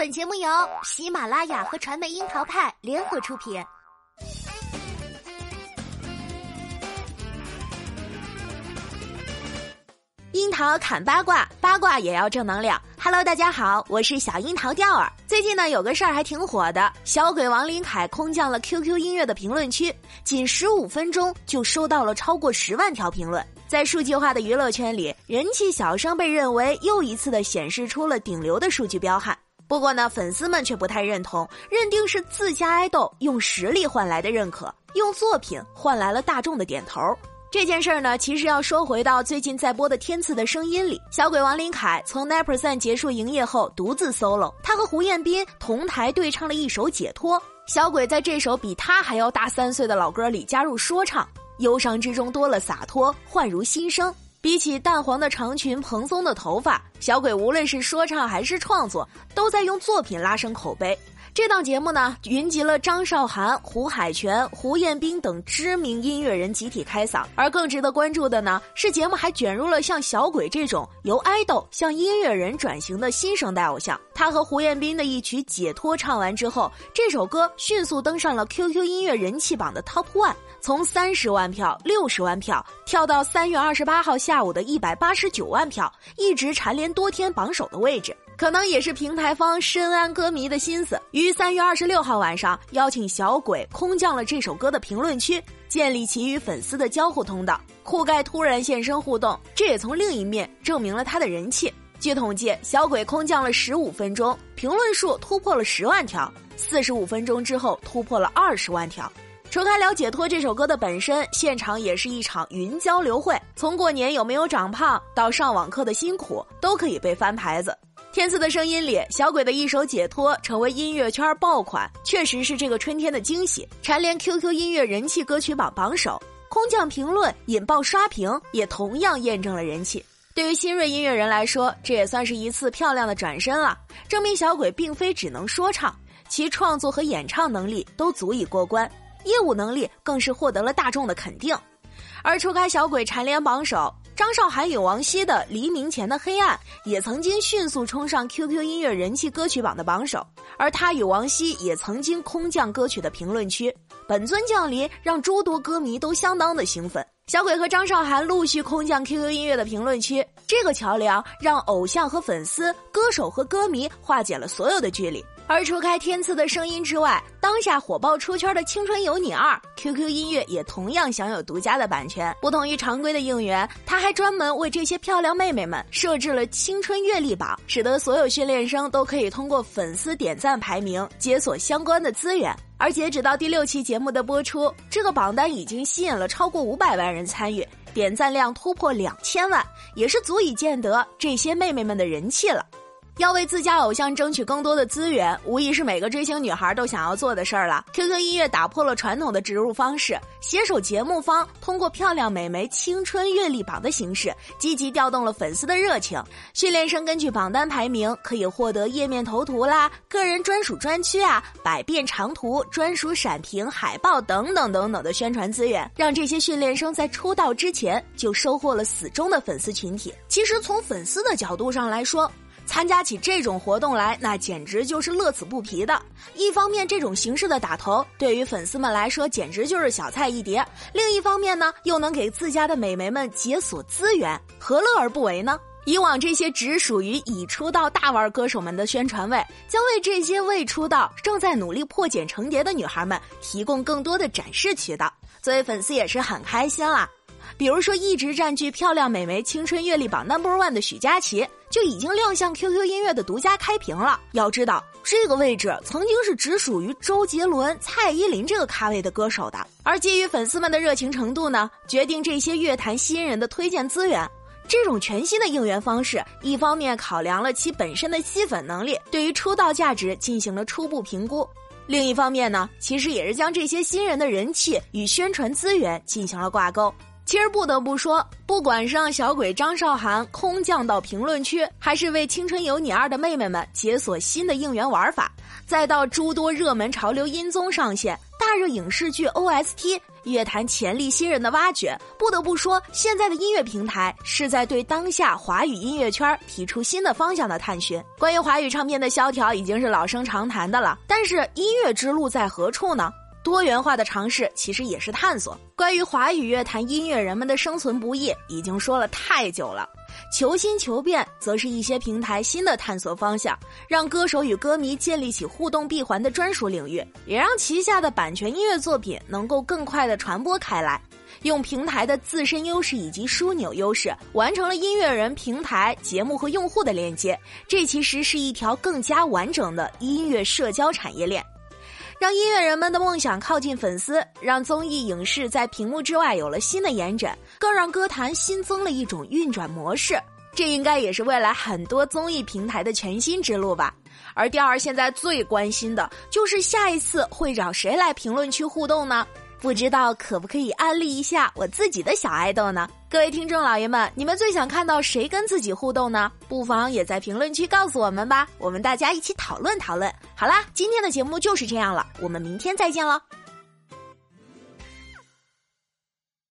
本节目由喜马拉雅和传媒樱桃派联合出品。樱桃砍八卦，八卦也要正能量。Hello，大家好，我是小樱桃调儿。最近呢，有个事儿还挺火的，小鬼王林凯空降了 QQ 音乐的评论区，仅十五分钟就收到了超过十万条评论。在数据化的娱乐圈里，人气小生被认为又一次的显示出了顶流的数据彪悍。不过呢，粉丝们却不太认同，认定是自家爱豆用实力换来的认可，用作品换来了大众的点头。这件事儿呢，其实要说回到最近在播的《天赐的声音》里，小鬼王林凯从 Nine Percent 结束营业后独自 solo，他和胡彦斌同台对唱了一首《解脱》。小鬼在这首比他还要大三岁的老歌里加入说唱，忧伤之中多了洒脱，焕如新生。比起淡黄的长裙、蓬松的头发，小鬼无论是说唱还是创作，都在用作品拉升口碑。这档节目呢，云集了张韶涵、胡海泉、胡彦斌等知名音乐人集体开嗓。而更值得关注的呢，是节目还卷入了像小鬼这种由爱豆向音乐人转型的新生代偶像。他和胡彦斌的一曲《解脱》唱完之后，这首歌迅速登上了 QQ 音乐人气榜的 Top One。从三十万票、六十万票跳到三月二十八号下午的一百八十九万票，一直蝉联多天榜首的位置。可能也是平台方深谙歌迷的心思，于三月二十六号晚上邀请小鬼空降了这首歌的评论区，建立其与粉丝的交互通道。酷盖突然现身互动，这也从另一面证明了他的人气。据统计，小鬼空降了十五分钟，评论数突破了十万条；四十五分钟之后，突破了二十万条。除开了解脱这首歌的本身，现场也是一场云交流会。从过年有没有长胖，到上网课的辛苦，都可以被翻牌子。天赐的声音里，小鬼的一首《解脱》成为音乐圈爆款，确实是这个春天的惊喜，蝉联 QQ 音乐人气歌曲榜榜首。空降评论引爆刷屏，也同样验证了人气。对于新锐音乐人来说，这也算是一次漂亮的转身了，证明小鬼并非只能说唱，其创作和演唱能力都足以过关。业务能力更是获得了大众的肯定，而除开小鬼蝉联榜首，张韶涵与王晰的《黎明前的黑暗》也曾经迅速冲上 QQ 音乐人气歌曲榜的榜首，而他与王晰也曾经空降歌曲的评论区，本尊降临让诸多歌迷都相当的兴奋。小鬼和张韶涵陆续空降 QQ 音乐的评论区，这个桥梁让偶像和粉丝、歌手和歌迷化解了所有的距离。而除开天赐的声音之外，当下火爆出圈的《青春有你二》，QQ 音乐也同样享有独家的版权。不同于常规的应援，他还专门为这些漂亮妹妹们设置了青春阅历榜，使得所有训练生都可以通过粉丝点赞排名解锁相关的资源。而截止到第六期节目的播出，这个榜单已经吸引了超过五百万人参与，点赞量突破两千万，也是足以见得这些妹妹们的人气了。要为自家偶像争取更多的资源，无疑是每个追星女孩都想要做的事儿了。QQ 音乐打破了传统的植入方式，携手节目方，通过漂亮美眉青春阅历榜的形式，积极调动了粉丝的热情。训练生根据榜单排名，可以获得页面头图啦、个人专属专区啊、百变长图、专属闪屏、海报等等等等的宣传资源，让这些训练生在出道之前就收获了死忠的粉丝群体。其实从粉丝的角度上来说，参加起这种活动来，那简直就是乐此不疲的。一方面，这种形式的打头对于粉丝们来说简直就是小菜一碟；另一方面呢，又能给自家的美眉们解锁资源，何乐而不为呢？以往这些只属于已出道大腕歌手们的宣传位，将为这些未出道、正在努力破茧成蝶的女孩们提供更多的展示渠道。作为粉丝也是很开心啦。比如说，一直占据漂亮美眉青春阅历榜 number one 的许佳琪。就已经亮相 QQ 音乐的独家开屏了。要知道，这个位置曾经是只属于周杰伦、蔡依林这个咖位的歌手的。而基于粉丝们的热情程度呢，决定这些乐坛新人的推荐资源。这种全新的应援方式，一方面考量了其本身的吸粉能力，对于出道价值进行了初步评估；另一方面呢，其实也是将这些新人的人气与宣传资源进行了挂钩。其实不得不说，不管是让小鬼张韶涵空降到评论区，还是为《青春有你二》的妹妹们解锁新的应援玩法，再到诸多热门潮流音综上线，大热影视剧 OST、乐坛潜力新人的挖掘。不得不说，现在的音乐平台是在对当下华语音乐圈提出新的方向的探寻。关于华语唱片的萧条已经是老生常谈的了，但是音乐之路在何处呢？多元化的尝试其实也是探索。关于华语乐坛音乐人们的生存不易，已经说了太久了。求新求变，则是一些平台新的探索方向，让歌手与歌迷建立起互动闭环的专属领域，也让旗下的版权音乐作品能够更快的传播开来。用平台的自身优势以及枢纽优势，完成了音乐人、平台、节目和用户的链接。这其实是一条更加完整的音乐社交产业链。让音乐人们的梦想靠近粉丝，让综艺影视在屏幕之外有了新的延展，更让歌坛新增了一种运转模式。这应该也是未来很多综艺平台的全新之路吧。而第二，现在最关心的就是下一次会找谁来评论区互动呢？不知道可不可以安利一下我自己的小爱豆呢？各位听众老爷们，你们最想看到谁跟自己互动呢？不妨也在评论区告诉我们吧，我们大家一起讨论讨论。好啦，今天的节目就是这样了，我们明天再见喽。